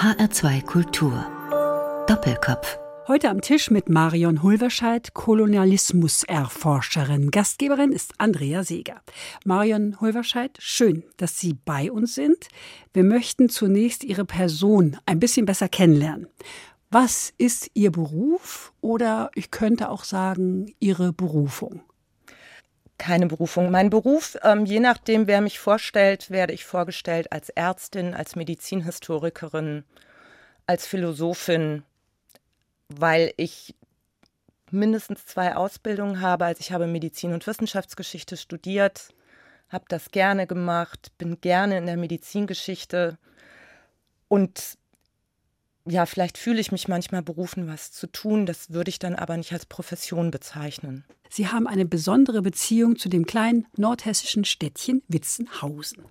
HR2 Kultur. Doppelkopf. Heute am Tisch mit Marion Hulverscheid, Kolonialismuserforscherin. Gastgeberin ist Andrea Seeger. Marion Hulverscheid, schön, dass Sie bei uns sind. Wir möchten zunächst Ihre Person ein bisschen besser kennenlernen. Was ist Ihr Beruf oder ich könnte auch sagen Ihre Berufung? Keine Berufung. Mein Beruf, ähm, je nachdem, wer mich vorstellt, werde ich vorgestellt als Ärztin, als Medizinhistorikerin, als Philosophin, weil ich mindestens zwei Ausbildungen habe. Also ich habe Medizin und Wissenschaftsgeschichte studiert, habe das gerne gemacht, bin gerne in der Medizingeschichte und ja, vielleicht fühle ich mich manchmal berufen, was zu tun. Das würde ich dann aber nicht als Profession bezeichnen. Sie haben eine besondere Beziehung zu dem kleinen nordhessischen Städtchen Witzenhausen.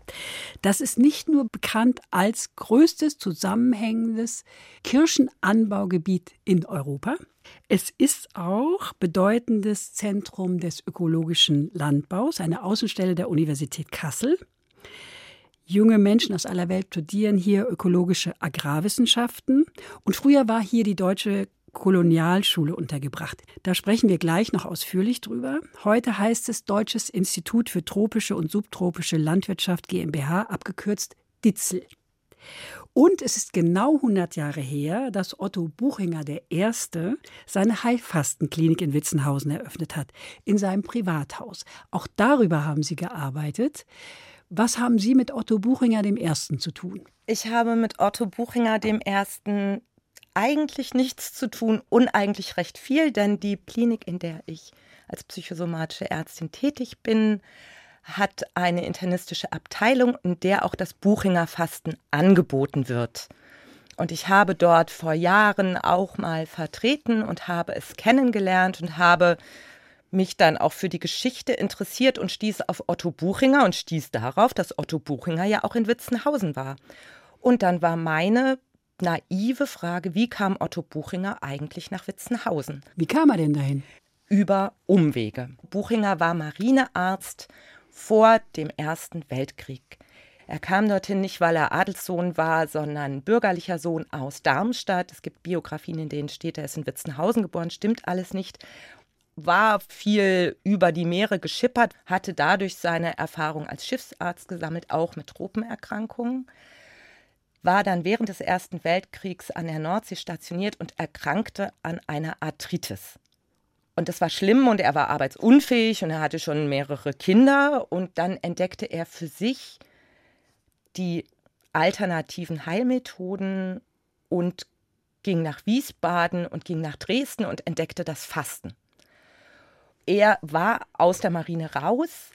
Das ist nicht nur bekannt als größtes zusammenhängendes Kirschenanbaugebiet in Europa. Es ist auch bedeutendes Zentrum des ökologischen Landbaus, eine Außenstelle der Universität Kassel. Junge Menschen aus aller Welt studieren hier ökologische Agrarwissenschaften. Und früher war hier die Deutsche Kolonialschule untergebracht. Da sprechen wir gleich noch ausführlich drüber. Heute heißt es Deutsches Institut für tropische und subtropische Landwirtschaft GmbH, abgekürzt DITZL. Und es ist genau 100 Jahre her, dass Otto Buchinger I. seine Heilfastenklinik in Witzenhausen eröffnet hat, in seinem Privathaus. Auch darüber haben Sie gearbeitet. Was haben Sie mit Otto Buchinger dem Ersten zu tun? Ich habe mit Otto Buchinger dem Ersten eigentlich nichts zu tun, uneigentlich recht viel, denn die Klinik, in der ich als psychosomatische Ärztin tätig bin, hat eine internistische Abteilung, in der auch das Buchinger Fasten angeboten wird. Und ich habe dort vor Jahren auch mal vertreten und habe es kennengelernt und habe mich dann auch für die Geschichte interessiert und stieß auf Otto Buchinger und stieß darauf, dass Otto Buchinger ja auch in Witzenhausen war. Und dann war meine naive Frage, wie kam Otto Buchinger eigentlich nach Witzenhausen? Wie kam er denn dahin? Über Umwege. Buchinger war Marinearzt vor dem Ersten Weltkrieg. Er kam dorthin nicht, weil er Adelssohn war, sondern bürgerlicher Sohn aus Darmstadt. Es gibt Biografien, in denen steht, er ist in Witzenhausen geboren. Stimmt alles nicht war viel über die Meere geschippert, hatte dadurch seine Erfahrung als Schiffsarzt gesammelt, auch mit Tropenerkrankungen, war dann während des Ersten Weltkriegs an der Nordsee stationiert und erkrankte an einer Arthritis. Und das war schlimm und er war arbeitsunfähig und er hatte schon mehrere Kinder und dann entdeckte er für sich die alternativen Heilmethoden und ging nach Wiesbaden und ging nach Dresden und entdeckte das Fasten. Er war aus der Marine raus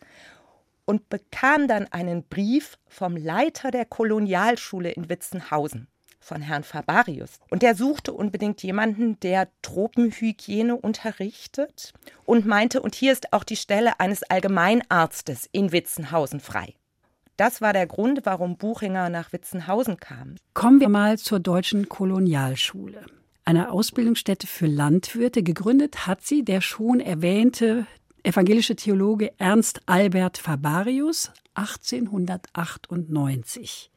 und bekam dann einen Brief vom Leiter der Kolonialschule in Witzenhausen, von Herrn Fabarius. Und der suchte unbedingt jemanden, der Tropenhygiene unterrichtet und meinte, und hier ist auch die Stelle eines Allgemeinarztes in Witzenhausen frei. Das war der Grund, warum Buchinger nach Witzenhausen kam. Kommen wir mal zur deutschen Kolonialschule einer Ausbildungsstätte für Landwirte. Gegründet hat sie der schon erwähnte evangelische Theologe Ernst Albert Fabarius 1898.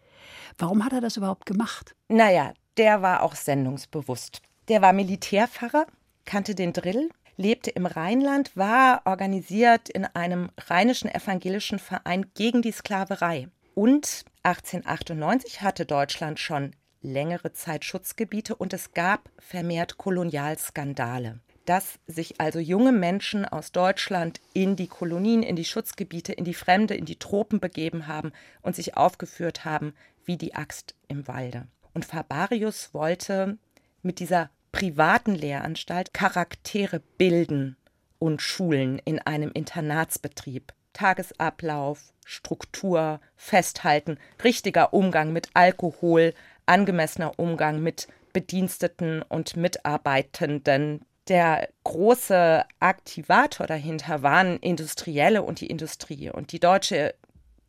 Warum hat er das überhaupt gemacht? Naja, der war auch sendungsbewusst. Der war Militärpfarrer, kannte den Drill, lebte im Rheinland, war organisiert in einem rheinischen evangelischen Verein gegen die Sklaverei. Und 1898 hatte Deutschland schon längere Zeit Schutzgebiete und es gab vermehrt Kolonialskandale. Dass sich also junge Menschen aus Deutschland in die Kolonien, in die Schutzgebiete, in die Fremde, in die Tropen begeben haben und sich aufgeführt haben wie die Axt im Walde. Und Fabarius wollte mit dieser privaten Lehranstalt Charaktere bilden und schulen in einem Internatsbetrieb. Tagesablauf, Struktur, Festhalten, richtiger Umgang mit Alkohol, angemessener Umgang mit Bediensteten und Mitarbeitenden. Der große Aktivator dahinter waren Industrielle und die Industrie. Und die deutsche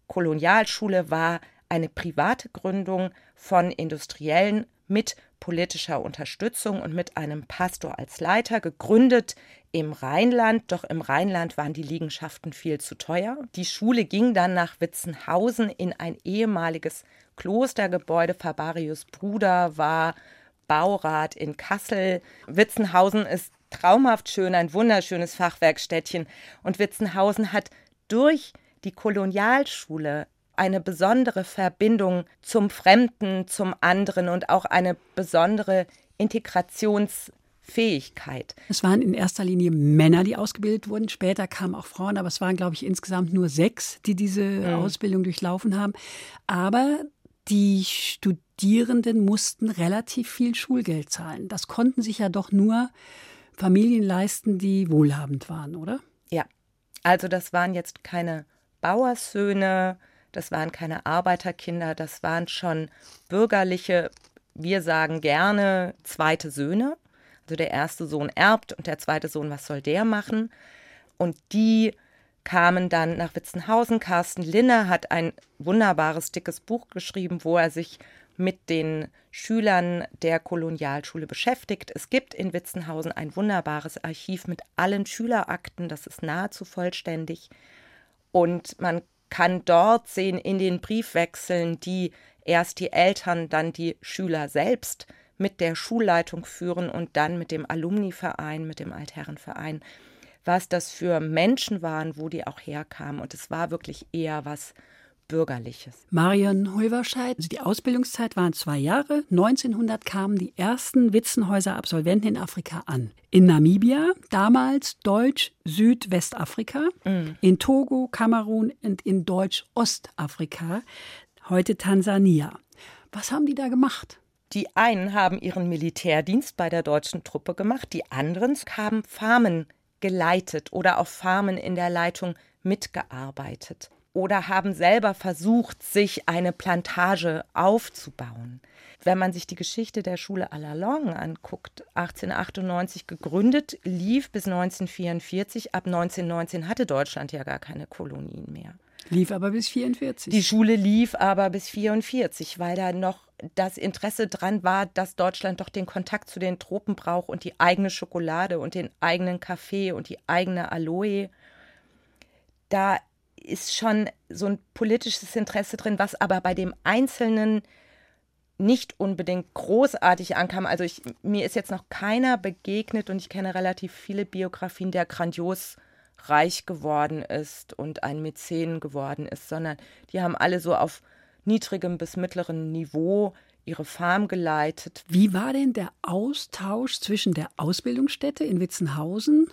Kolonialschule war eine private Gründung von Industriellen mit politischer Unterstützung und mit einem Pastor als Leiter, gegründet im Rheinland. Doch im Rheinland waren die Liegenschaften viel zu teuer. Die Schule ging dann nach Witzenhausen in ein ehemaliges Klostergebäude. Fabarius Bruder war Baurat in Kassel. Witzenhausen ist traumhaft schön, ein wunderschönes Fachwerkstädtchen. Und Witzenhausen hat durch die Kolonialschule eine besondere Verbindung zum Fremden, zum anderen und auch eine besondere Integrationsfähigkeit. Es waren in erster Linie Männer, die ausgebildet wurden. Später kamen auch Frauen, aber es waren, glaube ich, insgesamt nur sechs, die diese mhm. Ausbildung durchlaufen haben. Aber die Studierenden mussten relativ viel Schulgeld zahlen. Das konnten sich ja doch nur Familien leisten, die wohlhabend waren, oder? Ja, also das waren jetzt keine Bauerssöhne, das waren keine Arbeiterkinder, das waren schon bürgerliche, wir sagen gerne zweite Söhne. Also der erste Sohn erbt und der zweite Sohn, was soll der machen? Und die kamen dann nach Witzenhausen. Carsten Linne hat ein wunderbares, dickes Buch geschrieben, wo er sich mit den Schülern der Kolonialschule beschäftigt. Es gibt in Witzenhausen ein wunderbares Archiv mit allen Schülerakten, das ist nahezu vollständig. Und man kann dort sehen in den Briefwechseln, die erst die Eltern, dann die Schüler selbst mit der Schulleitung führen und dann mit dem Alumniverein, mit dem Altherrenverein, was das für Menschen waren, wo die auch herkamen. Und es war wirklich eher was Bürgerliches. Marion Hulverscheid, also die Ausbildungszeit waren zwei Jahre. 1900 kamen die ersten Witzenhäuser-Absolventen in Afrika an. In Namibia, damals Deutsch-Südwestafrika, mhm. in Togo, Kamerun und in Deutsch-Ostafrika, heute Tansania. Was haben die da gemacht? Die einen haben ihren Militärdienst bei der deutschen Truppe gemacht, die anderen haben Farmen geleitet oder auf Farmen in der Leitung mitgearbeitet oder haben selber versucht, sich eine Plantage aufzubauen. Wenn man sich die Geschichte der Schule à la Longue anguckt, 1898 gegründet, lief bis 1944. Ab 1919 hatte Deutschland ja gar keine Kolonien mehr. Lief aber bis 44. Die Schule lief aber bis 44, weil da noch das Interesse dran war, dass Deutschland doch den Kontakt zu den Tropen braucht und die eigene Schokolade und den eigenen Kaffee und die eigene Aloe. Da ist schon so ein politisches Interesse drin, was aber bei dem Einzelnen nicht unbedingt großartig ankam. Also ich, mir ist jetzt noch keiner begegnet und ich kenne relativ viele Biografien, der grandios reich geworden ist und ein Mäzen geworden ist, sondern die haben alle so auf niedrigem bis mittleren Niveau ihre Farm geleitet. Wie war denn der Austausch zwischen der Ausbildungsstätte in Witzenhausen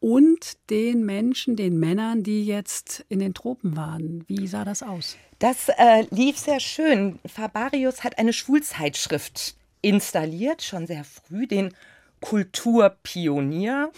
und den Menschen, den Männern, die jetzt in den Tropen waren. Wie sah das aus? Das äh, lief sehr schön. Fabarius hat eine Schulzeitschrift installiert, schon sehr früh, den Kulturpionier.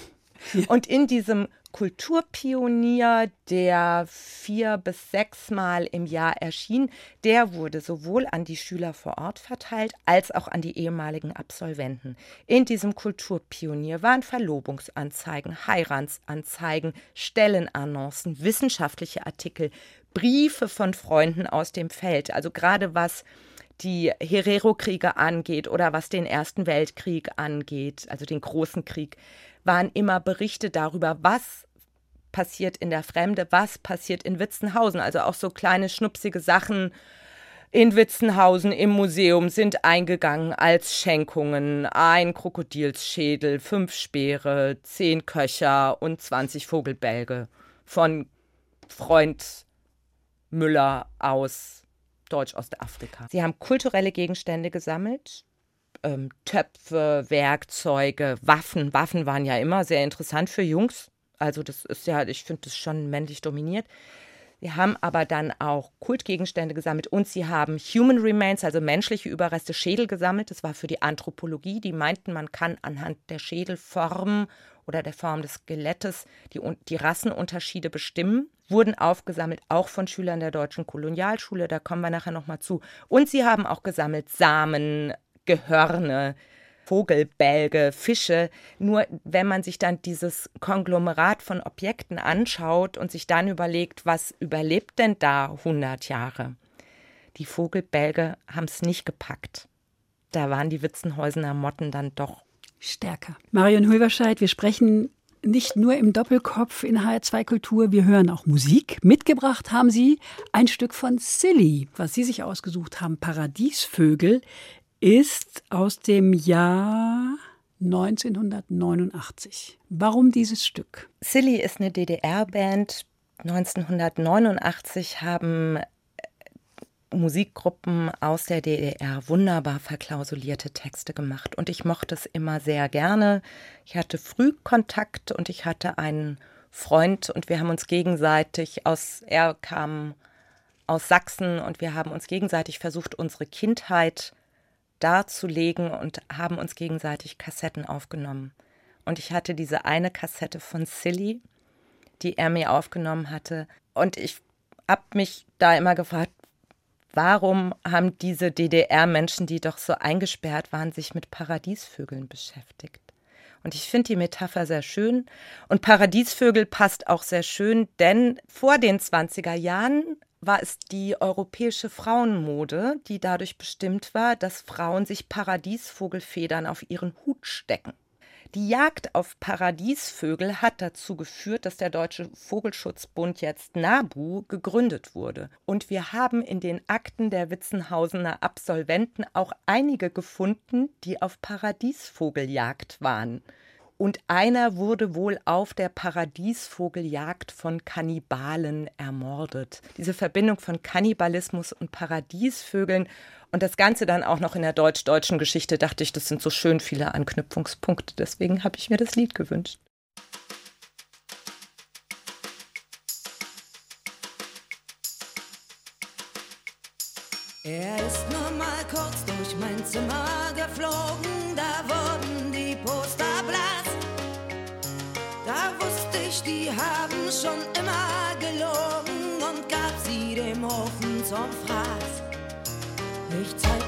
Ja. Und in diesem Kulturpionier, der vier bis sechs Mal im Jahr erschien, der wurde sowohl an die Schüler vor Ort verteilt als auch an die ehemaligen Absolventen. In diesem Kulturpionier waren Verlobungsanzeigen, Heiratsanzeigen, Stellenannoncen, wissenschaftliche Artikel, Briefe von Freunden aus dem Feld, also gerade was die Herero-Kriege angeht oder was den Ersten Weltkrieg angeht, also den großen Krieg waren immer Berichte darüber, was passiert in der Fremde, was passiert in Witzenhausen. Also auch so kleine schnupsige Sachen in Witzenhausen im Museum sind eingegangen als Schenkungen. Ein Krokodilsschädel, fünf Speere, zehn Köcher und 20 Vogelbälge von Freund Müller aus Deutsch-Ostafrika. Sie haben kulturelle Gegenstände gesammelt, ähm, Töpfe, Werkzeuge, Waffen. Waffen waren ja immer sehr interessant für Jungs. Also das ist ja, ich finde das schon männlich dominiert. Sie haben aber dann auch Kultgegenstände gesammelt und sie haben Human Remains, also menschliche Überreste, Schädel gesammelt. Das war für die Anthropologie. Die meinten, man kann anhand der Schädelform oder der Form des Skelettes die, die Rassenunterschiede bestimmen. Wurden aufgesammelt, auch von Schülern der deutschen Kolonialschule. Da kommen wir nachher nochmal zu. Und sie haben auch gesammelt Samen, Gehörne, Vogelbälge, Fische. Nur wenn man sich dann dieses Konglomerat von Objekten anschaut und sich dann überlegt, was überlebt denn da 100 Jahre? Die Vogelbälge haben es nicht gepackt. Da waren die Witzenhäusener Motten dann doch stärker. Marion Hulverscheid, wir sprechen nicht nur im Doppelkopf in HR2 Kultur, wir hören auch Musik. Mitgebracht haben Sie ein Stück von Silly, was Sie sich ausgesucht haben, Paradiesvögel, ist aus dem Jahr 1989. Warum dieses Stück? Silly ist eine DDR-Band. 1989 haben Musikgruppen aus der DDR wunderbar verklausulierte Texte gemacht und ich mochte es immer sehr gerne. Ich hatte früh Kontakt und ich hatte einen Freund und wir haben uns gegenseitig aus, er kam aus Sachsen und wir haben uns gegenseitig versucht, unsere Kindheit darzulegen und haben uns gegenseitig Kassetten aufgenommen. Und ich hatte diese eine Kassette von Silly, die er mir aufgenommen hatte. Und ich habe mich da immer gefragt, warum haben diese DDR-Menschen, die doch so eingesperrt waren, sich mit Paradiesvögeln beschäftigt? Und ich finde die Metapher sehr schön. Und Paradiesvögel passt auch sehr schön, denn vor den 20er Jahren war es die europäische Frauenmode, die dadurch bestimmt war, dass Frauen sich Paradiesvogelfedern auf ihren Hut stecken. Die Jagd auf Paradiesvögel hat dazu geführt, dass der Deutsche Vogelschutzbund jetzt NABU gegründet wurde. Und wir haben in den Akten der Witzenhausener Absolventen auch einige gefunden, die auf Paradiesvogeljagd waren und einer wurde wohl auf der Paradiesvogeljagd von Kannibalen ermordet. Diese Verbindung von Kannibalismus und Paradiesvögeln und das Ganze dann auch noch in der deutsch-deutschen Geschichte, dachte ich, das sind so schön viele Anknüpfungspunkte. Deswegen habe ich mir das Lied gewünscht. Er ist nur mal kurz durch mein Zimmer geflogen, die haben schon immer gelogen und gab sie dem Ofen zum Fraß. Ich zeigte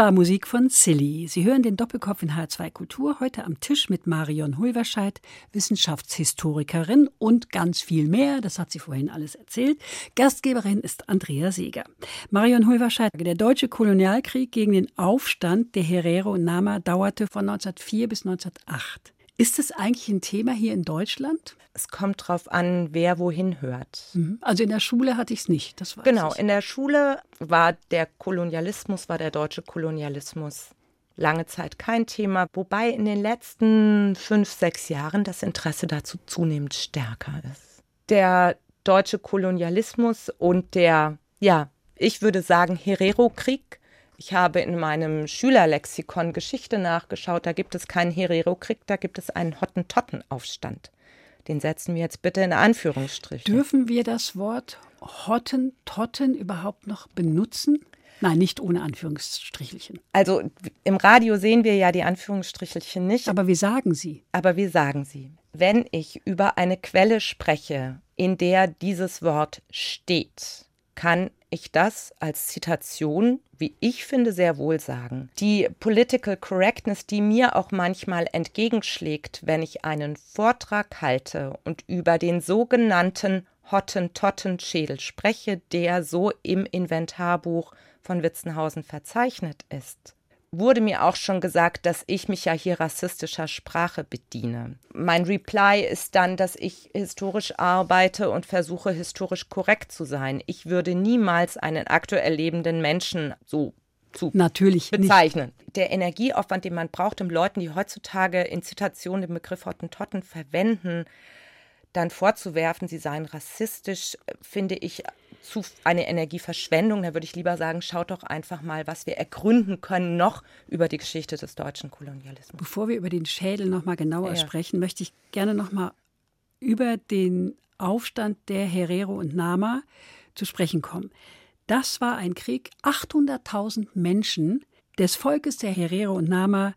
war Musik von Silly. Sie hören den Doppelkopf in H2 Kultur heute am Tisch mit Marion Hulverscheid, Wissenschaftshistorikerin und ganz viel mehr. Das hat sie vorhin alles erzählt. Gastgeberin ist Andrea Seeger. Marion Hulverscheid, der deutsche Kolonialkrieg gegen den Aufstand der Herero und Nama dauerte von 1904 bis 1908. Ist es eigentlich ein Thema hier in Deutschland? Es kommt darauf an, wer wohin hört. Mhm. Also in der Schule hatte ich es nicht. Das weiß genau, ich. in der Schule war der Kolonialismus, war der deutsche Kolonialismus lange Zeit kein Thema, wobei in den letzten fünf, sechs Jahren das Interesse dazu zunehmend stärker ist. Der deutsche Kolonialismus und der, ja, ich würde sagen, Herero-Krieg ich habe in meinem Schülerlexikon Geschichte nachgeschaut. Da gibt es keinen Herero-Krieg, da gibt es einen Hottentotten-Aufstand. Den setzen wir jetzt bitte in Anführungsstriche. Dürfen wir das Wort Hottentotten überhaupt noch benutzen? Nein, nicht ohne Anführungsstrichelchen. Also im Radio sehen wir ja die Anführungsstrichelchen nicht. Aber wir sagen sie. Aber wir sagen sie. Wenn ich über eine Quelle spreche, in der dieses Wort steht, kann ich das als Zitation, wie ich finde, sehr wohl sagen. Die Political Correctness, die mir auch manchmal entgegenschlägt, wenn ich einen Vortrag halte und über den sogenannten Hottentotten-Schädel spreche, der so im Inventarbuch von Witzenhausen verzeichnet ist wurde mir auch schon gesagt, dass ich mich ja hier rassistischer Sprache bediene. Mein Reply ist dann, dass ich historisch arbeite und versuche historisch korrekt zu sein. Ich würde niemals einen aktuell lebenden Menschen so zu Natürlich bezeichnen. Nicht. Der Energieaufwand, den man braucht, um Leuten, die heutzutage in Zitationen den Begriff Hottentotten verwenden, dann vorzuwerfen, sie seien rassistisch, finde ich zu eine Energieverschwendung. Da würde ich lieber sagen, schaut doch einfach mal, was wir ergründen können noch über die Geschichte des deutschen Kolonialismus. Bevor wir über den Schädel noch mal genauer ja. sprechen, möchte ich gerne noch mal über den Aufstand der Herero und Nama zu sprechen kommen. Das war ein Krieg. 800.000 Menschen des Volkes der Herero und Nama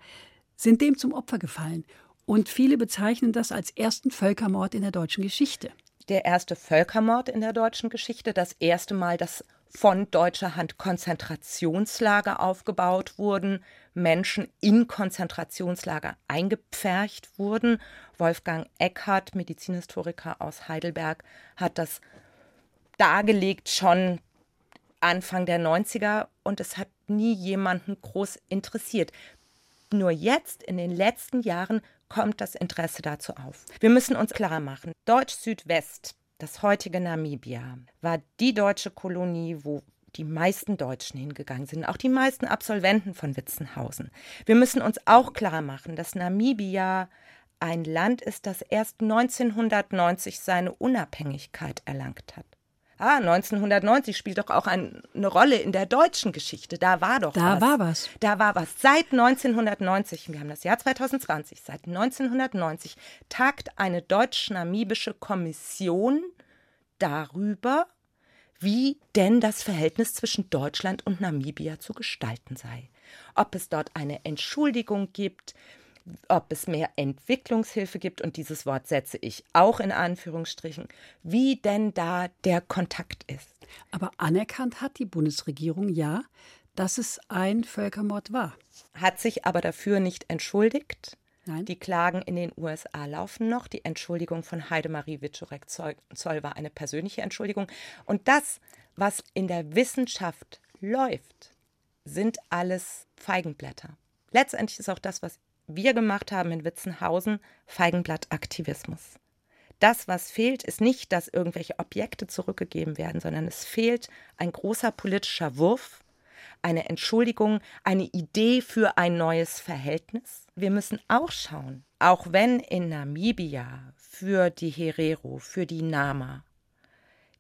sind dem zum Opfer gefallen. Und viele bezeichnen das als ersten Völkermord in der deutschen Geschichte der erste Völkermord in der deutschen Geschichte, das erste Mal, dass von deutscher Hand Konzentrationslager aufgebaut wurden, Menschen in Konzentrationslager eingepfercht wurden. Wolfgang Eckhardt, Medizinhistoriker aus Heidelberg, hat das dargelegt schon Anfang der 90er und es hat nie jemanden groß interessiert. Nur jetzt, in den letzten Jahren, kommt das Interesse dazu auf. Wir müssen uns klar machen, Deutsch-Südwest, das heutige Namibia, war die deutsche Kolonie, wo die meisten Deutschen hingegangen sind, auch die meisten Absolventen von Witzenhausen. Wir müssen uns auch klar machen, dass Namibia ein Land ist, das erst 1990 seine Unabhängigkeit erlangt hat. Ah, 1990 spielt doch auch ein, eine Rolle in der deutschen Geschichte. Da war doch da was. Da war was. Da war was. Seit 1990, wir haben das Jahr 2020, seit 1990 tagt eine deutsch-namibische Kommission darüber, wie denn das Verhältnis zwischen Deutschland und Namibia zu gestalten sei. Ob es dort eine Entschuldigung gibt, ob es mehr Entwicklungshilfe gibt, und dieses Wort setze ich auch in Anführungsstrichen, wie denn da der Kontakt ist. Aber anerkannt hat die Bundesregierung ja, dass es ein Völkermord war. Hat sich aber dafür nicht entschuldigt. Nein. Die Klagen in den USA laufen noch. Die Entschuldigung von Heidemarie Wiczorek-Zoll war eine persönliche Entschuldigung. Und das, was in der Wissenschaft läuft, sind alles Feigenblätter. Letztendlich ist auch das, was wir gemacht haben in Witzenhausen, Feigenblattaktivismus. Das, was fehlt, ist nicht, dass irgendwelche Objekte zurückgegeben werden, sondern es fehlt ein großer politischer Wurf, eine Entschuldigung, eine Idee für ein neues Verhältnis. Wir müssen auch schauen, auch wenn in Namibia für die Herero, für die Nama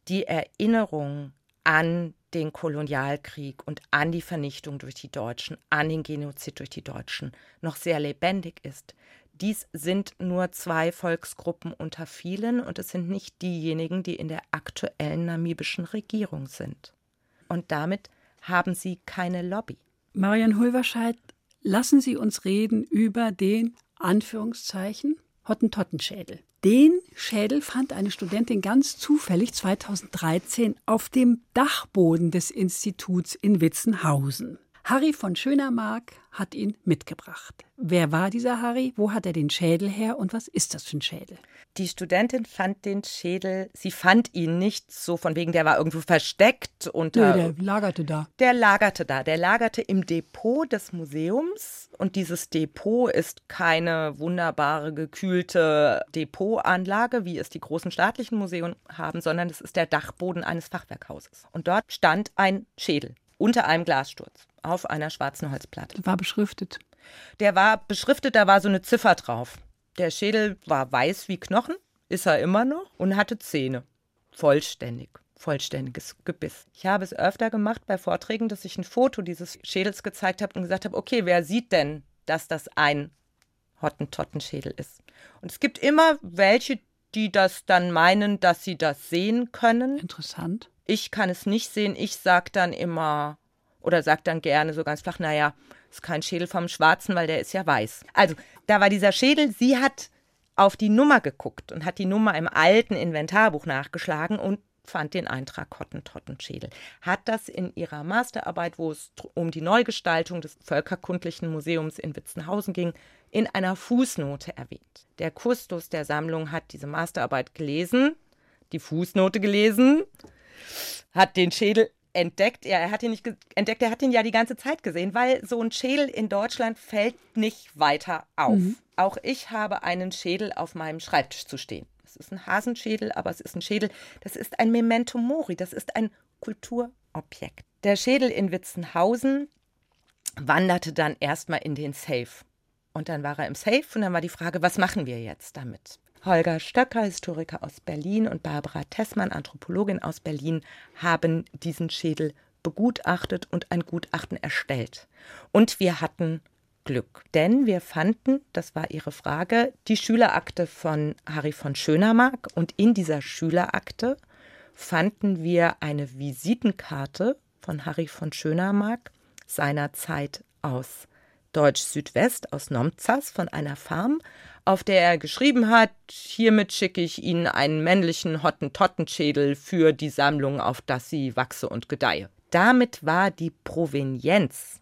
die Erinnerung an den Kolonialkrieg und an die Vernichtung durch die Deutschen, an den Genozid durch die Deutschen noch sehr lebendig ist. Dies sind nur zwei Volksgruppen unter vielen und es sind nicht diejenigen, die in der aktuellen namibischen Regierung sind. Und damit haben sie keine Lobby. Marian Hulverscheid, lassen Sie uns reden über den Anführungszeichen Hottentottenschädel. Den Schädel fand eine Studentin ganz zufällig 2013 auf dem Dachboden des Instituts in Witzenhausen. Harry von Schönermark hat ihn mitgebracht. Wer war dieser Harry? Wo hat er den Schädel her und was ist das für ein Schädel? Die Studentin fand den Schädel, sie fand ihn nicht so von wegen, der war irgendwo versteckt unter. Nö, der lagerte da. Der lagerte da. Der lagerte im Depot des Museums. Und dieses Depot ist keine wunderbare, gekühlte Depotanlage, wie es die großen staatlichen Museen haben, sondern es ist der Dachboden eines Fachwerkhauses. Und dort stand ein Schädel unter einem Glassturz auf einer schwarzen Holzplatte. War beschriftet. Der war beschriftet, da war so eine Ziffer drauf. Der Schädel war weiß wie Knochen, ist er immer noch, und hatte Zähne. Vollständig. Vollständiges Gebiss. Ich habe es öfter gemacht bei Vorträgen, dass ich ein Foto dieses Schädels gezeigt habe und gesagt habe, okay, wer sieht denn, dass das ein Hottentottenschädel ist? Und es gibt immer welche, die das dann meinen, dass sie das sehen können. Interessant. Ich kann es nicht sehen. Ich sage dann immer oder sage dann gerne so ganz flach, naja, ist kein Schädel vom Schwarzen, weil der ist ja weiß. Also, da war dieser Schädel, sie hat auf die Nummer geguckt und hat die Nummer im alten Inventarbuch nachgeschlagen und fand den Eintrag Hottentottenschädel. Hat das in ihrer Masterarbeit, wo es um die Neugestaltung des Völkerkundlichen Museums in Witzenhausen ging, in einer Fußnote erwähnt. Der Kustos der Sammlung hat diese Masterarbeit gelesen, die Fußnote gelesen, hat den Schädel entdeckt. Ja, er hat ihn nicht entdeckt, er hat ihn ja die ganze Zeit gesehen, weil so ein Schädel in Deutschland fällt nicht weiter auf. Mhm. Auch ich habe einen Schädel auf meinem Schreibtisch zu stehen. Es ist ein Hasenschädel, aber es ist ein Schädel, das ist ein Memento Mori, das ist ein Kulturobjekt. Der Schädel in Witzenhausen wanderte dann erstmal in den Safe. Und dann war er im Safe und dann war die Frage, was machen wir jetzt damit? Holger Stöcker, Historiker aus Berlin, und Barbara Tessmann, Anthropologin aus Berlin, haben diesen Schädel begutachtet und ein Gutachten erstellt. Und wir hatten Glück, denn wir fanden, das war Ihre Frage, die Schülerakte von Harry von Schönermark und in dieser Schülerakte fanden wir eine Visitenkarte von Harry von Schönermark seiner Zeit aus Deutsch Südwest aus Nomzas von einer Farm, auf der er geschrieben hat, hiermit schicke ich Ihnen einen männlichen Hottentottenschädel für die Sammlung, auf das sie wachse und gedeihe. Damit war die Provenienz,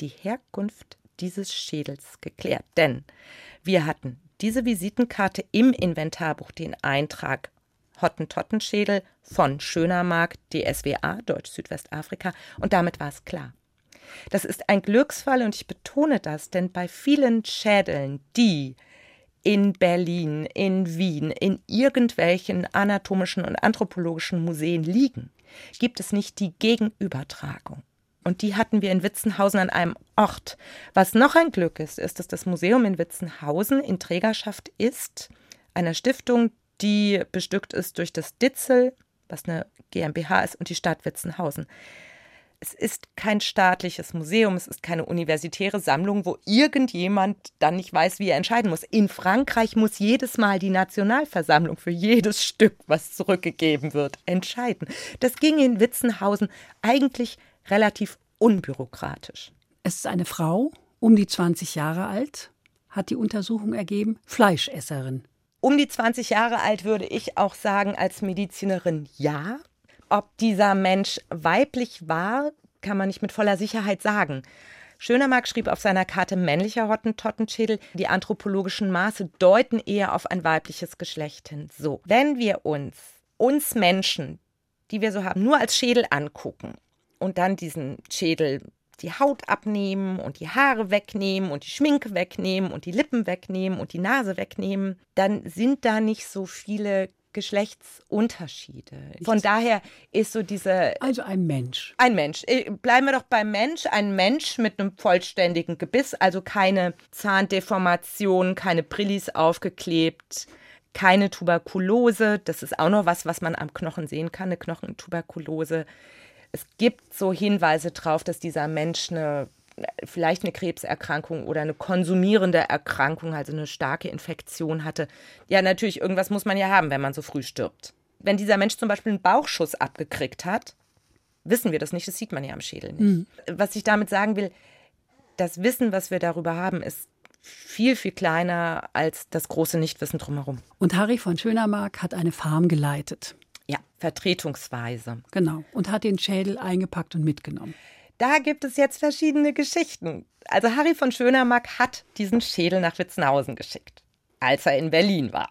die Herkunft dieses Schädels geklärt, denn wir hatten diese Visitenkarte im Inventarbuch den Eintrag Hottentottenschädel von Schönermark, DSWA, Deutsch Südwestafrika, und damit war es klar. Das ist ein Glücksfall und ich betone das, denn bei vielen Schädeln, die in Berlin, in Wien, in irgendwelchen anatomischen und anthropologischen Museen liegen, gibt es nicht die Gegenübertragung. Und die hatten wir in Witzenhausen an einem Ort. Was noch ein Glück ist, ist, dass das Museum in Witzenhausen in Trägerschaft ist, einer Stiftung, die bestückt ist durch das Ditzel, was eine GmbH ist, und die Stadt Witzenhausen es ist kein staatliches Museum, es ist keine universitäre Sammlung, wo irgendjemand dann nicht weiß, wie er entscheiden muss. In Frankreich muss jedes Mal die Nationalversammlung für jedes Stück, was zurückgegeben wird, entscheiden. Das ging in Witzenhausen eigentlich relativ unbürokratisch. Es ist eine Frau, um die 20 Jahre alt, hat die Untersuchung ergeben, Fleischesserin. Um die 20 Jahre alt würde ich auch sagen, als Medizinerin ja. Ob dieser Mensch weiblich war, kann man nicht mit voller Sicherheit sagen. Schönermark schrieb auf seiner Karte männlicher Hottentottenschädel, die anthropologischen Maße deuten eher auf ein weibliches Geschlecht hin. So, wenn wir uns, uns Menschen, die wir so haben, nur als Schädel angucken und dann diesen Schädel die Haut abnehmen und die Haare wegnehmen und die Schminke wegnehmen und die Lippen wegnehmen und die Nase wegnehmen, dann sind da nicht so viele Geschlechtsunterschiede. Von daher ist so diese. Also ein Mensch. Ein Mensch. Äh, bleiben wir doch beim Mensch. Ein Mensch mit einem vollständigen Gebiss, also keine Zahndeformation, keine Brillis aufgeklebt, keine Tuberkulose. Das ist auch noch was, was man am Knochen sehen kann, eine Knochentuberkulose. Es gibt so Hinweise darauf, dass dieser Mensch eine vielleicht eine Krebserkrankung oder eine konsumierende Erkrankung, also eine starke Infektion hatte. Ja, natürlich, irgendwas muss man ja haben, wenn man so früh stirbt. Wenn dieser Mensch zum Beispiel einen Bauchschuss abgekriegt hat, wissen wir das nicht, das sieht man ja am Schädel nicht. Mhm. Was ich damit sagen will, das Wissen, was wir darüber haben, ist viel, viel kleiner als das große Nichtwissen drumherum. Und Harry von Schönermark hat eine Farm geleitet. Ja, vertretungsweise. Genau. Und hat den Schädel eingepackt und mitgenommen. Da gibt es jetzt verschiedene Geschichten. Also Harry von Schönermark hat diesen Schädel nach Witzenhausen geschickt, als er in Berlin war.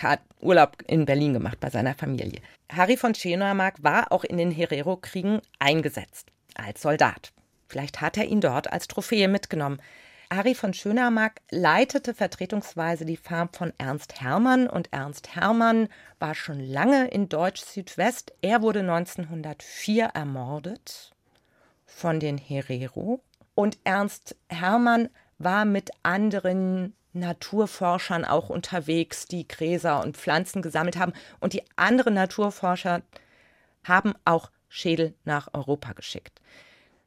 Hat Urlaub in Berlin gemacht bei seiner Familie. Harry von Schönermark war auch in den Herero-Kriegen eingesetzt, als Soldat. Vielleicht hat er ihn dort als Trophäe mitgenommen. Harry von Schönermark leitete vertretungsweise die Farm von Ernst Hermann und Ernst Hermann war schon lange in Deutsch-Südwest. Er wurde 1904 ermordet von den Herero und Ernst Hermann war mit anderen Naturforschern auch unterwegs, die Gräser und Pflanzen gesammelt haben. Und die anderen Naturforscher haben auch Schädel nach Europa geschickt.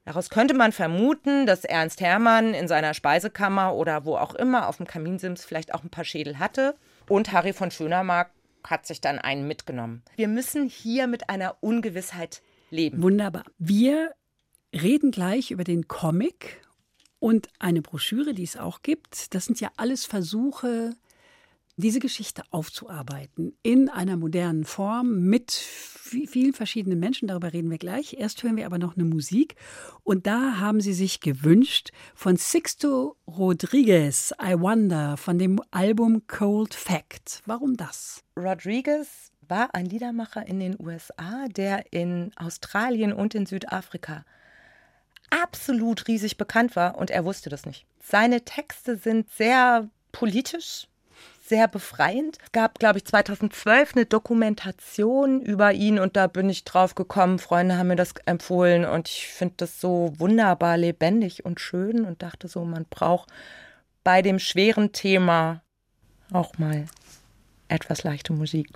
Daraus könnte man vermuten, dass Ernst Hermann in seiner Speisekammer oder wo auch immer auf dem Kaminsims vielleicht auch ein paar Schädel hatte. Und Harry von Schönermark hat sich dann einen mitgenommen. Wir müssen hier mit einer Ungewissheit leben. Wunderbar. Wir reden gleich über den Comic und eine Broschüre, die es auch gibt. Das sind ja alles Versuche, diese Geschichte aufzuarbeiten in einer modernen Form mit vielen verschiedenen Menschen. Darüber reden wir gleich. Erst hören wir aber noch eine Musik. Und da haben sie sich gewünscht von Sixto Rodriguez, I Wonder, von dem Album Cold Fact. Warum das? Rodriguez war ein Liedermacher in den USA, der in Australien und in Südafrika absolut riesig bekannt war und er wusste das nicht. Seine Texte sind sehr politisch, sehr befreiend. Es gab, glaube ich, 2012 eine Dokumentation über ihn und da bin ich drauf gekommen. Freunde haben mir das empfohlen und ich finde das so wunderbar lebendig und schön und dachte so, man braucht bei dem schweren Thema auch mal etwas leichte Musik.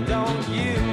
don't you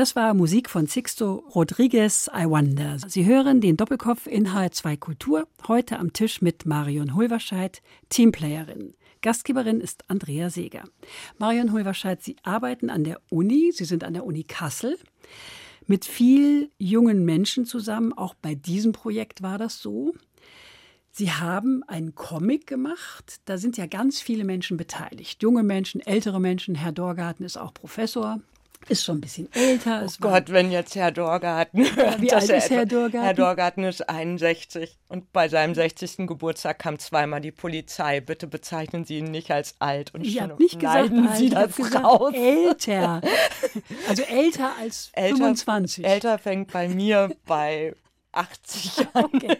Das war Musik von Sixto Rodriguez, I Wonder. Sie hören den Doppelkopf in HR2 Kultur, heute am Tisch mit Marion Hulverscheid, Teamplayerin. Gastgeberin ist Andrea Seeger. Marion Hulverscheid, Sie arbeiten an der Uni, Sie sind an der Uni Kassel mit viel jungen Menschen zusammen. Auch bei diesem Projekt war das so. Sie haben einen Comic gemacht. Da sind ja ganz viele Menschen beteiligt. Junge Menschen, ältere Menschen. Herr Dorgarten ist auch Professor Ist schon ein bisschen älter. Oh Gott, wenn jetzt Herr Dorgarten hört, Wie alt ist Herr Dorgarten? Herr Dorgarten ist 61 und bei seinem 60. Geburtstag kam zweimal die Polizei. Bitte bezeichnen Sie ihn nicht als alt und ich habe nicht gesagt, alt, Sie das gesagt, raus. älter. Also älter als älter, 25. Älter fängt bei mir bei 80 Jahren. Okay.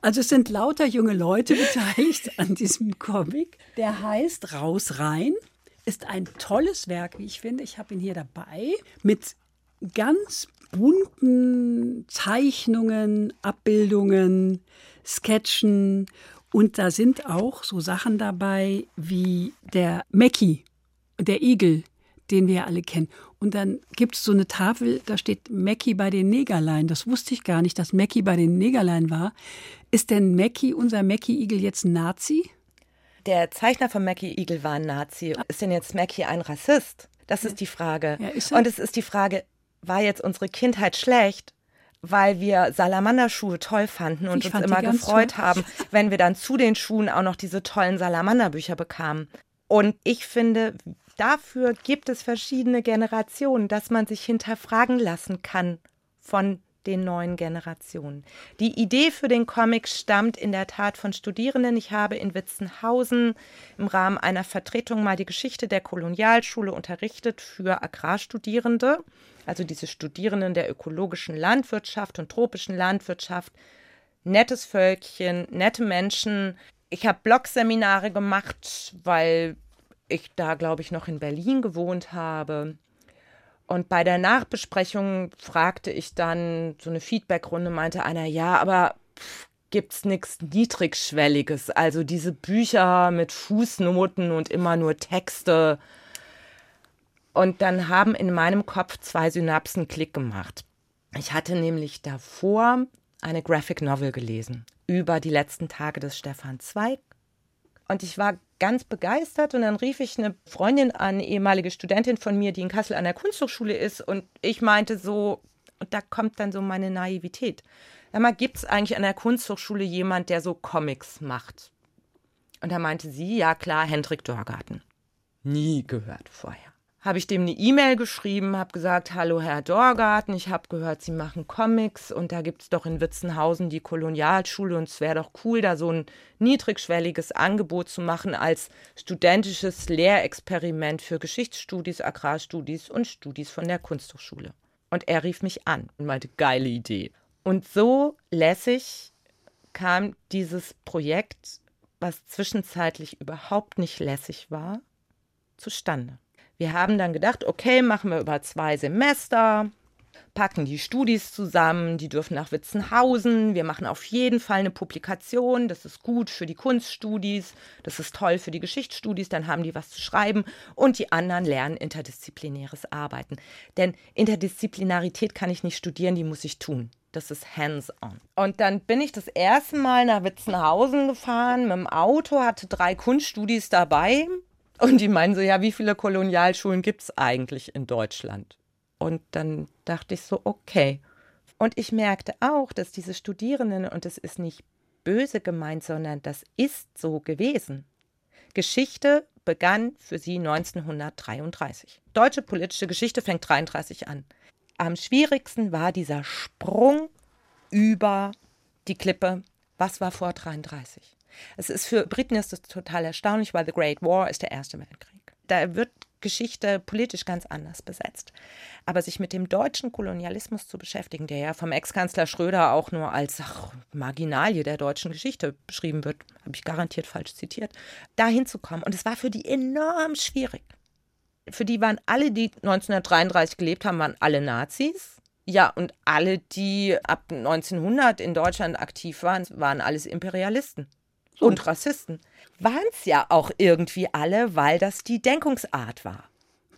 Also es sind lauter junge Leute beteiligt an diesem Comic. Der heißt Raus rein ist ein tolles Werk, wie ich finde. Ich habe ihn hier dabei mit ganz bunten Zeichnungen, Abbildungen, Sketchen und da sind auch so Sachen dabei wie der Mackie, der Igel, den wir ja alle kennen. Und dann gibt es so eine Tafel, da steht Mackie bei den Negerlein. Das wusste ich gar nicht, dass Mackie bei den Negerlein war. Ist denn Mackie, unser Mackie-Igel, jetzt ein Nazi? Der Zeichner von Mackie Eagle war ein Nazi. Ist denn jetzt Mackie ein Rassist? Das ist die Frage. Ja, ist Und es ist die Frage, war jetzt unsere Kindheit schlecht? weil wir Salamanderschuhe toll fanden und ich uns immer gefreut toll. haben, wenn wir dann zu den Schuhen auch noch diese tollen Salamanderbücher bekamen. Und ich finde, dafür gibt es verschiedene Generationen, dass man sich hinterfragen lassen kann von den neuen Generationen. Die Idee für den Comic stammt in der Tat von Studierenden. Ich habe in Witzenhausen im Rahmen einer Vertretung mal die Geschichte der Kolonialschule unterrichtet für Agrarstudierende, also diese Studierenden der ökologischen Landwirtschaft und tropischen Landwirtschaft. Nettes Völkchen, nette Menschen. Ich habe Blogseminare gemacht, weil ich da, glaube ich, noch in Berlin gewohnt habe. Und bei der Nachbesprechung fragte ich dann, so eine Feedbackrunde, meinte einer, ja, aber pff, gibt's nichts Niedrigschwelliges? Also diese Bücher mit Fußnoten und immer nur Texte. Und dann haben in meinem Kopf zwei Synapsen Klick gemacht. Ich hatte nämlich davor eine Graphic Novel gelesen über die letzten Tage des Stefan Zweig. Und ich war ganz begeistert und dann rief ich eine Freundin an, ehemalige Studentin von mir, die in Kassel an der Kunsthochschule ist und ich meinte so, und da kommt dann so meine Naivität. Sag gibt es eigentlich an der Kunsthochschule jemand, der so Comics macht? Und da meinte sie, ja klar, Hendrik Dorgarten. Nie gehört vorher habe ich dem eine E-Mail geschrieben, habe gesagt, hallo Herr Dorgarten, ich habe gehört, Sie machen Comics und da gibt es doch in Witzenhausen die Kolonialschule und es wäre doch cool, da so ein niedrigschwelliges Angebot zu machen als studentisches Lehrexperiment für Geschichtsstudies, Agrarstudies und Studis von der Kunsthochschule. Und er rief mich an und meinte, geile Idee. Und so lässig kam dieses Projekt, was zwischenzeitlich überhaupt nicht lässig war, zustande. Wir haben dann gedacht, okay, machen wir über zwei Semester, packen die Studis zusammen, die dürfen nach Witzenhausen, wir machen auf jeden Fall eine Publikation, das ist gut für die Kunststudis, das ist toll für die Geschichtsstudis, dann haben die was zu schreiben und die anderen lernen interdisziplinäres Arbeiten. Denn Interdisziplinarität kann ich nicht studieren, die muss ich tun. Das ist hands-on. Und dann bin ich das erste Mal nach Witzenhausen gefahren mit dem Auto, hatte drei Kunststudis dabei und die meinen so, ja, wie viele Kolonialschulen gibt es eigentlich in Deutschland? Und dann dachte ich so, okay. Und ich merkte auch, dass diese Studierenden, und das ist nicht böse gemeint, sondern das ist so gewesen. Geschichte begann für sie 1933. Deutsche politische Geschichte fängt 33 an. Am schwierigsten war dieser Sprung über die Klippe. Was war vor 33? Es ist für Briten ist das total erstaunlich, weil The Great War ist der Erste Weltkrieg. Da wird Geschichte politisch ganz anders besetzt. Aber sich mit dem deutschen Kolonialismus zu beschäftigen, der ja vom Ex-Kanzler Schröder auch nur als ach, Marginalie der deutschen Geschichte beschrieben wird, habe ich garantiert falsch zitiert, dahin zu kommen. Und es war für die enorm schwierig. Für die waren alle, die 1933 gelebt haben, waren alle Nazis. Ja, und alle, die ab 1900 in Deutschland aktiv waren, waren alles Imperialisten so. und Rassisten. Waren es ja auch irgendwie alle, weil das die Denkungsart war.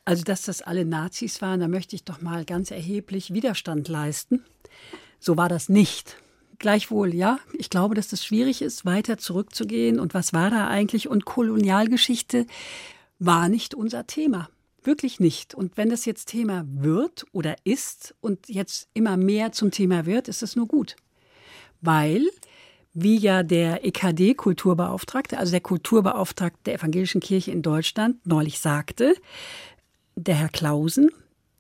Also, dass das alle Nazis waren, da möchte ich doch mal ganz erheblich Widerstand leisten. So war das nicht. Gleichwohl, ja, ich glaube, dass das schwierig ist, weiter zurückzugehen. Und was war da eigentlich? Und Kolonialgeschichte war nicht unser Thema. Wirklich nicht. Und wenn das jetzt Thema wird oder ist und jetzt immer mehr zum Thema wird, ist das nur gut. Weil wie ja der EKD-Kulturbeauftragte, also der Kulturbeauftragte der Evangelischen Kirche in Deutschland, neulich sagte, der Herr Klausen,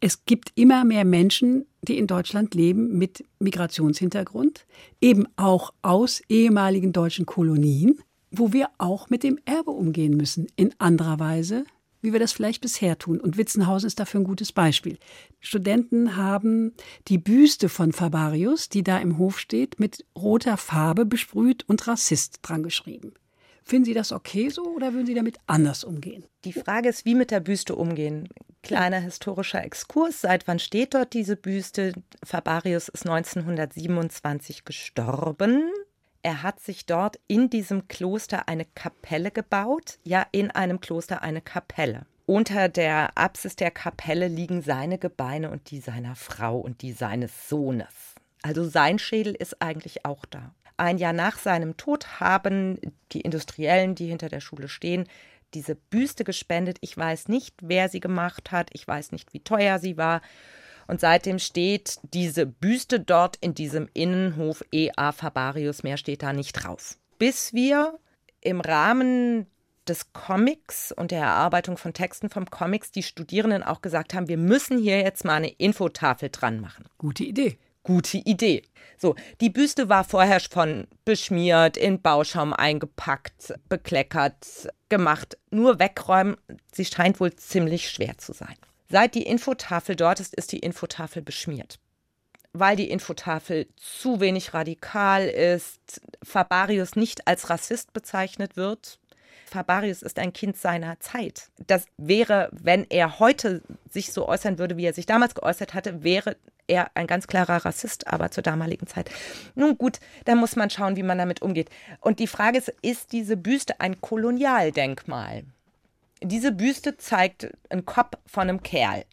Es gibt immer mehr Menschen, die in Deutschland leben mit Migrationshintergrund, eben auch aus ehemaligen deutschen Kolonien, wo wir auch mit dem Erbe umgehen müssen, in anderer Weise, wie wir das vielleicht bisher tun. Und Witzenhausen ist dafür ein gutes Beispiel. Studenten haben die Büste von Fabarius, die da im Hof steht, mit roter Farbe besprüht und Rassist dran geschrieben. Finden Sie das okay so oder würden Sie damit anders umgehen? Die Frage ist, wie mit der Büste umgehen. Kleiner historischer Exkurs. Seit wann steht dort diese Büste? Fabarius ist 1927 gestorben. Er hat sich dort in diesem Kloster eine Kapelle gebaut. Ja, in einem Kloster eine Kapelle. Unter der Apsis der Kapelle liegen seine Gebeine und die seiner Frau und die seines Sohnes. Also sein Schädel ist eigentlich auch da. Ein Jahr nach seinem Tod haben die Industriellen, die hinter der Schule stehen, diese Büste gespendet. Ich weiß nicht, wer sie gemacht hat. Ich weiß nicht, wie teuer sie war. Und seitdem steht diese Büste dort in diesem Innenhof E.A. Fabarius. Mehr steht da nicht drauf. Bis wir im Rahmen des Comics und der Erarbeitung von Texten vom Comics die Studierenden auch gesagt haben, wir müssen hier jetzt mal eine Infotafel dran machen. Gute Idee gute Idee. So, die Büste war vorher schon beschmiert, in Bauschaum eingepackt, bekleckert, gemacht. Nur wegräumen, sie scheint wohl ziemlich schwer zu sein. Seit die Infotafel dort ist, ist die Infotafel beschmiert. Weil die Infotafel zu wenig radikal ist, Fabarius nicht als Rassist bezeichnet wird, Fabarius ist ein Kind seiner Zeit. Das wäre, wenn er heute sich so äußern würde, wie er sich damals geäußert hatte, wäre er ein ganz klarer Rassist, aber zur damaligen Zeit. Nun gut, da muss man schauen, wie man damit umgeht. Und die Frage ist, ist diese Büste ein Kolonialdenkmal? Diese Büste zeigt einen Kopf von einem Kerl.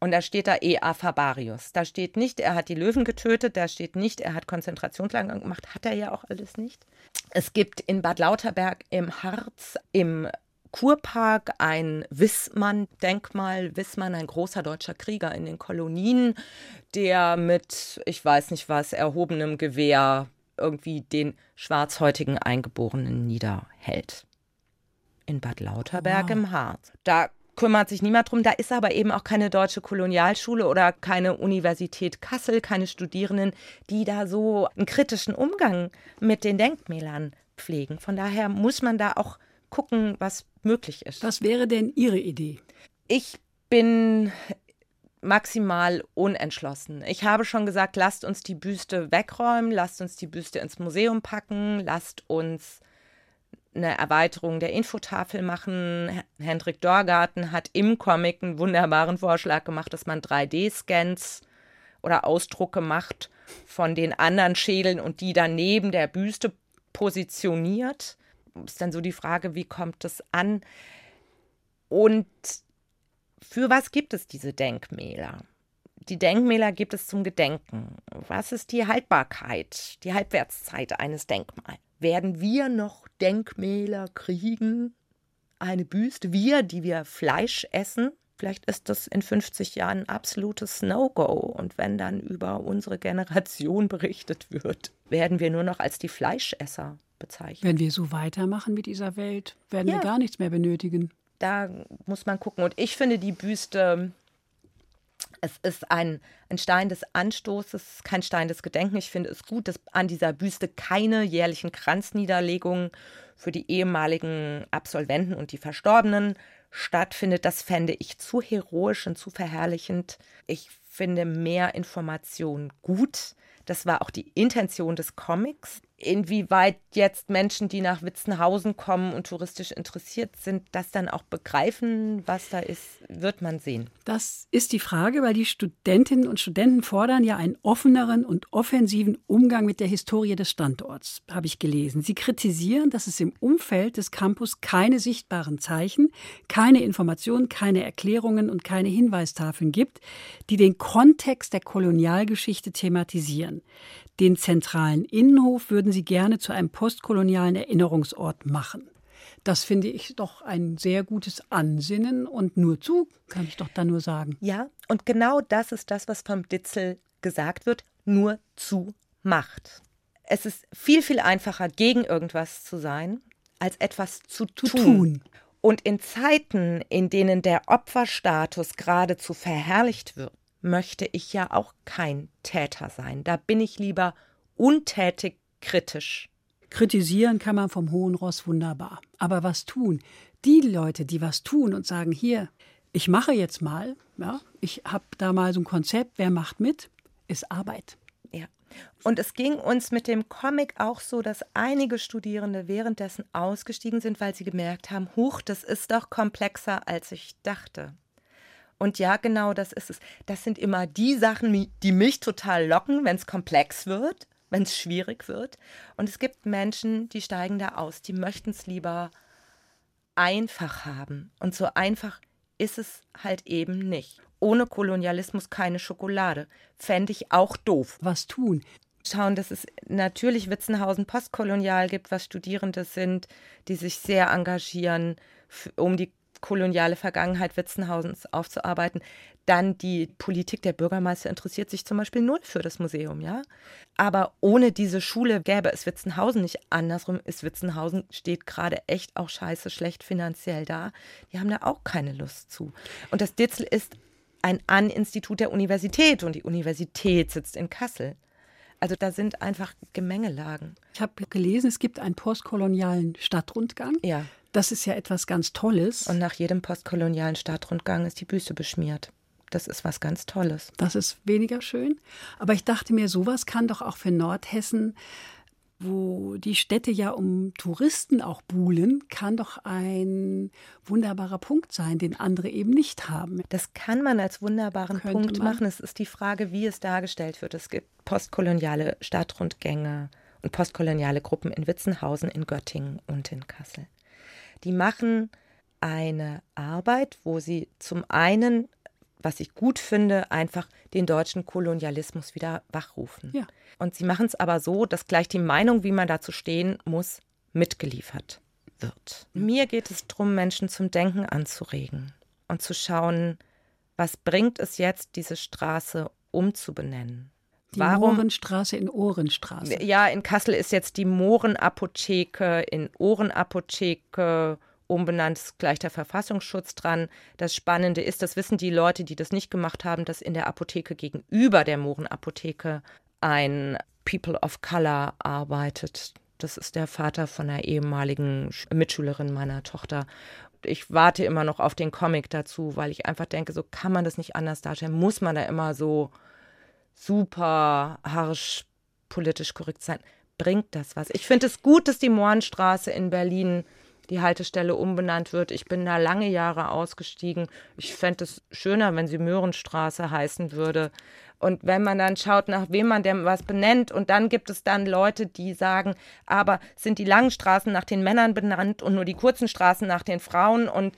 Und da steht da E.A. Fabarius. Da steht nicht, er hat die Löwen getötet, da steht nicht, er hat Konzentrationslager gemacht, hat er ja auch alles nicht. Es gibt in Bad Lauterberg im Harz, im Kurpark ein Wissmann-Denkmal. Wissmann, ein großer deutscher Krieger in den Kolonien, der mit, ich weiß nicht was, erhobenem Gewehr irgendwie den schwarzhäutigen Eingeborenen niederhält. In Bad Lauterberg wow. im Harz. Da kümmert sich niemand drum. Da ist aber eben auch keine deutsche Kolonialschule oder keine Universität Kassel, keine Studierenden, die da so einen kritischen Umgang mit den Denkmälern pflegen. Von daher muss man da auch gucken, was möglich ist. Was wäre denn Ihre Idee? Ich bin maximal unentschlossen. Ich habe schon gesagt, lasst uns die Büste wegräumen, lasst uns die Büste ins Museum packen, lasst uns eine Erweiterung der Infotafel machen. Hendrik Dorgarten hat im Comic einen wunderbaren Vorschlag gemacht, dass man 3D-Scans oder Ausdrucke macht von den anderen Schädeln und die dann neben der Büste positioniert ist dann so die Frage, wie kommt es an? Und für was gibt es diese Denkmäler? Die Denkmäler gibt es zum Gedenken. Was ist die Haltbarkeit, die Halbwertszeit eines Denkmals? Werden wir noch Denkmäler kriegen? Eine Büste? Wir, die wir Fleisch essen? Vielleicht ist das in 50 Jahren ein absolutes No-Go. Und wenn dann über unsere Generation berichtet wird, werden wir nur noch als die Fleischesser bezeichnen. Wenn wir so weitermachen mit dieser Welt, werden ja. wir gar nichts mehr benötigen. Da muss man gucken. Und ich finde die Büste, es ist ein, ein Stein des Anstoßes, kein Stein des Gedenkens. Ich finde es gut, dass an dieser Büste keine jährlichen Kranzniederlegungen für die ehemaligen Absolventen und die Verstorbenen stattfindet. Das fände ich zu heroisch und zu verherrlichend. Ich finde mehr Information gut. Das war auch die Intention des Comics. Inwieweit jetzt Menschen, die nach Witzenhausen kommen und touristisch interessiert sind, das dann auch begreifen, was da ist, wird man sehen. Das ist die Frage, weil die Studentinnen und Studenten fordern ja einen offeneren und offensiven Umgang mit der Historie des Standorts, habe ich gelesen. Sie kritisieren, dass es im Umfeld des Campus keine sichtbaren Zeichen, keine Informationen, keine Erklärungen und keine Hinweistafeln gibt, die den Kontext der Kolonialgeschichte thematisieren. Den zentralen Innenhof würden sie gerne zu einem postkolonialen Erinnerungsort machen. Das finde ich doch ein sehr gutes Ansinnen und nur zu, kann ich doch da nur sagen. Ja, und genau das ist das, was vom Ditzel gesagt wird, nur zu macht. Es ist viel, viel einfacher, gegen irgendwas zu sein, als etwas zu, zu tun. tun. Und in Zeiten, in denen der Opferstatus geradezu verherrlicht wird, möchte ich ja auch kein Täter sein. Da bin ich lieber untätig kritisch. Kritisieren kann man vom hohen Ross wunderbar. Aber was tun? Die Leute, die was tun und sagen, hier, ich mache jetzt mal, ja, ich habe da mal so ein Konzept, wer macht mit, ist Arbeit. Ja. Und es ging uns mit dem Comic auch so, dass einige Studierende währenddessen ausgestiegen sind, weil sie gemerkt haben, huch, das ist doch komplexer, als ich dachte. Und ja, genau das ist es. Das sind immer die Sachen, die mich total locken, wenn es komplex wird, wenn es schwierig wird. Und es gibt Menschen, die steigen da aus, die möchten es lieber einfach haben. Und so einfach ist es halt eben nicht. Ohne Kolonialismus keine Schokolade. Fände ich auch doof. Was tun? Schauen, dass es natürlich Witzenhausen postkolonial gibt, was Studierende sind, die sich sehr engagieren, um die koloniale Vergangenheit Witzenhausens aufzuarbeiten. Dann die Politik der Bürgermeister interessiert sich zum Beispiel null für das Museum, ja. Aber ohne diese Schule gäbe es Witzenhausen nicht. Andersrum ist Witzenhausen steht gerade echt auch scheiße schlecht finanziell da. Die haben da auch keine Lust zu. Und das Ditzel ist ein An-Institut der Universität und die Universität sitzt in Kassel. Also da sind einfach Gemengelagen. Ich habe gelesen, es gibt einen postkolonialen Stadtrundgang. Ja. Das ist ja etwas ganz Tolles. Und nach jedem postkolonialen Stadtrundgang ist die Büste beschmiert. Das ist was ganz Tolles. Das ist weniger schön. Aber ich dachte mir, sowas kann doch auch für Nordhessen, wo die Städte ja um Touristen auch buhlen, kann doch ein wunderbarer Punkt sein, den andere eben nicht haben. Das kann man als wunderbaren Könnte Punkt man. machen. Es ist die Frage, wie es dargestellt wird. Es gibt postkoloniale Stadtrundgänge und postkoloniale Gruppen in Witzenhausen, in Göttingen und in Kassel. Die machen eine Arbeit, wo sie zum einen was ich gut finde, einfach den deutschen Kolonialismus wieder wachrufen. Ja. Und sie machen es aber so, dass gleich die Meinung, wie man dazu stehen muss, mitgeliefert wird. Mir geht es darum, Menschen zum Denken anzuregen und zu schauen, was bringt es jetzt, diese Straße umzubenennen. Die Warum? Mohrenstraße in Ohrenstraße. Ja, in Kassel ist jetzt die Mohrenapotheke in Ohrenapotheke umbenannt, ist gleich der Verfassungsschutz dran. Das Spannende ist, das wissen die Leute, die das nicht gemacht haben, dass in der Apotheke gegenüber der Mohrenapotheke ein People of Color arbeitet. Das ist der Vater von einer ehemaligen Mitschülerin meiner Tochter. Ich warte immer noch auf den Comic dazu, weil ich einfach denke, so kann man das nicht anders darstellen. Muss man da immer so super harsch politisch korrekt sein? Bringt das was? Ich finde es gut, dass die Mohrenstraße in Berlin die Haltestelle umbenannt wird. Ich bin da lange Jahre ausgestiegen. Ich fände es schöner, wenn sie Möhrenstraße heißen würde. Und wenn man dann schaut, nach wem man denn was benennt, und dann gibt es dann Leute, die sagen, aber sind die langen Straßen nach den Männern benannt und nur die kurzen Straßen nach den Frauen und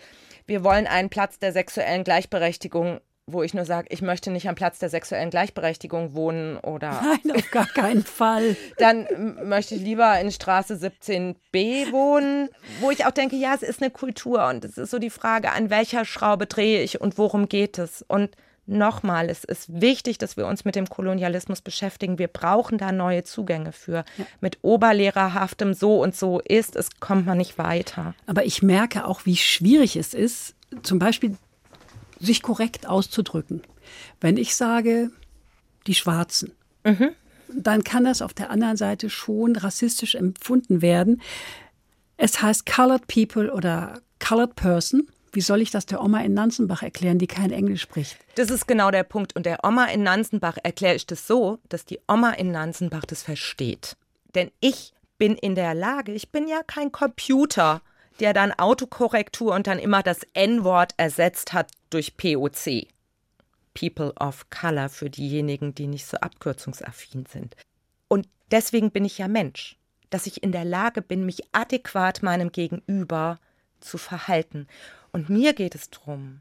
wir wollen einen Platz der sexuellen Gleichberechtigung wo ich nur sage, ich möchte nicht am Platz der sexuellen Gleichberechtigung wohnen oder. Nein, auf gar keinen Fall. Dann möchte ich lieber in Straße 17b wohnen, wo ich auch denke, ja, es ist eine Kultur und es ist so die Frage, an welcher Schraube drehe ich und worum geht es? Und nochmal, es ist wichtig, dass wir uns mit dem Kolonialismus beschäftigen. Wir brauchen da neue Zugänge für. Ja. Mit oberlehrerhaftem so und so ist, es kommt man nicht weiter. Aber ich merke auch, wie schwierig es ist, zum Beispiel sich korrekt auszudrücken. Wenn ich sage, die Schwarzen, mhm. dann kann das auf der anderen Seite schon rassistisch empfunden werden. Es heißt Colored People oder Colored Person. Wie soll ich das der Oma in Nanzenbach erklären, die kein Englisch spricht? Das ist genau der Punkt. Und der Oma in Nanzenbach erkläre ich das so, dass die Oma in Nanzenbach das versteht. Denn ich bin in der Lage, ich bin ja kein Computer, der dann Autokorrektur und dann immer das N-Wort ersetzt hat durch POC. People of Color für diejenigen, die nicht so abkürzungsaffin sind. Und deswegen bin ich ja Mensch, dass ich in der Lage bin, mich adäquat meinem Gegenüber zu verhalten. Und mir geht es darum,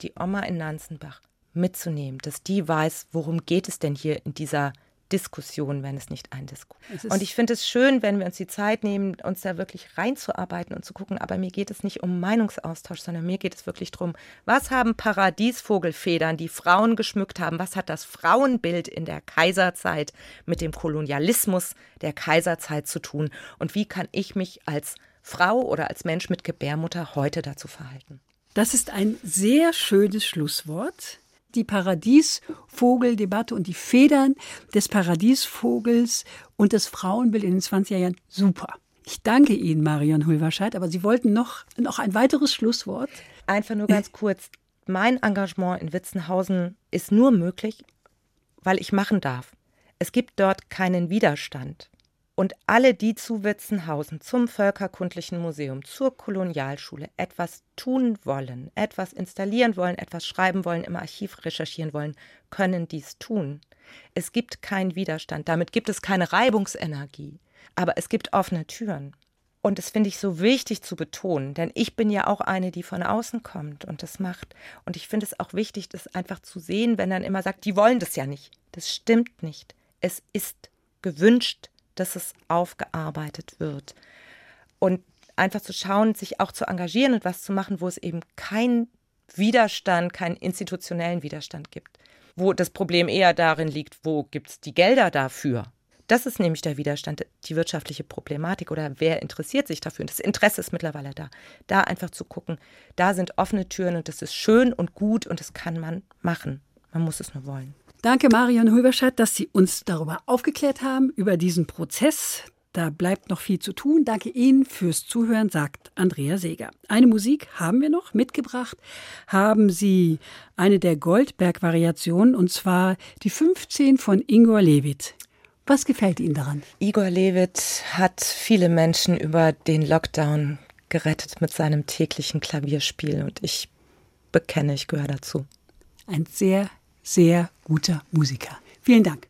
die Oma in Nanzenbach mitzunehmen, dass die weiß, worum geht es denn hier in dieser Diskussion, wenn es nicht ein Diskurs ist. Und ich finde es schön, wenn wir uns die Zeit nehmen, uns da wirklich reinzuarbeiten und zu gucken, aber mir geht es nicht um Meinungsaustausch, sondern mir geht es wirklich darum, was haben Paradiesvogelfedern, die Frauen geschmückt haben, was hat das Frauenbild in der Kaiserzeit mit dem Kolonialismus der Kaiserzeit zu tun und wie kann ich mich als Frau oder als Mensch mit Gebärmutter heute dazu verhalten. Das ist ein sehr schönes Schlusswort. Die Paradiesvogeldebatte und die Federn des Paradiesvogels und das Frauenbild in den 20er Jahren, super. Ich danke Ihnen, Marion Hulverscheid, aber Sie wollten noch, noch ein weiteres Schlusswort. Einfach nur ganz kurz. Mein Engagement in Witzenhausen ist nur möglich, weil ich machen darf. Es gibt dort keinen Widerstand. Und alle, die zu Witzenhausen, zum Völkerkundlichen Museum, zur Kolonialschule etwas tun wollen, etwas installieren wollen, etwas schreiben wollen, im Archiv recherchieren wollen, können dies tun. Es gibt keinen Widerstand, damit gibt es keine Reibungsenergie, aber es gibt offene Türen. Und das finde ich so wichtig zu betonen, denn ich bin ja auch eine, die von außen kommt und das macht. Und ich finde es auch wichtig, das einfach zu sehen, wenn dann immer sagt, die wollen das ja nicht. Das stimmt nicht. Es ist gewünscht, dass es aufgearbeitet wird. Und einfach zu schauen, sich auch zu engagieren und was zu machen, wo es eben keinen Widerstand, keinen institutionellen Widerstand gibt. Wo das Problem eher darin liegt, wo gibt es die Gelder dafür? Das ist nämlich der Widerstand, die wirtschaftliche Problematik oder wer interessiert sich dafür? Und das Interesse ist mittlerweile da. Da einfach zu gucken, da sind offene Türen und das ist schön und gut und das kann man machen. Man muss es nur wollen. Danke, Marion Hulberstadt, dass Sie uns darüber aufgeklärt haben, über diesen Prozess. Da bleibt noch viel zu tun. Danke Ihnen fürs Zuhören, sagt Andrea Seeger. Eine Musik haben wir noch mitgebracht. Haben Sie eine der Goldberg-Variationen, und zwar die 15 von Ingor Levit. Was gefällt Ihnen daran? Igor Levit hat viele Menschen über den Lockdown gerettet mit seinem täglichen Klavierspiel und ich bekenne, ich gehöre dazu. Ein sehr sehr guter Musiker. Vielen Dank.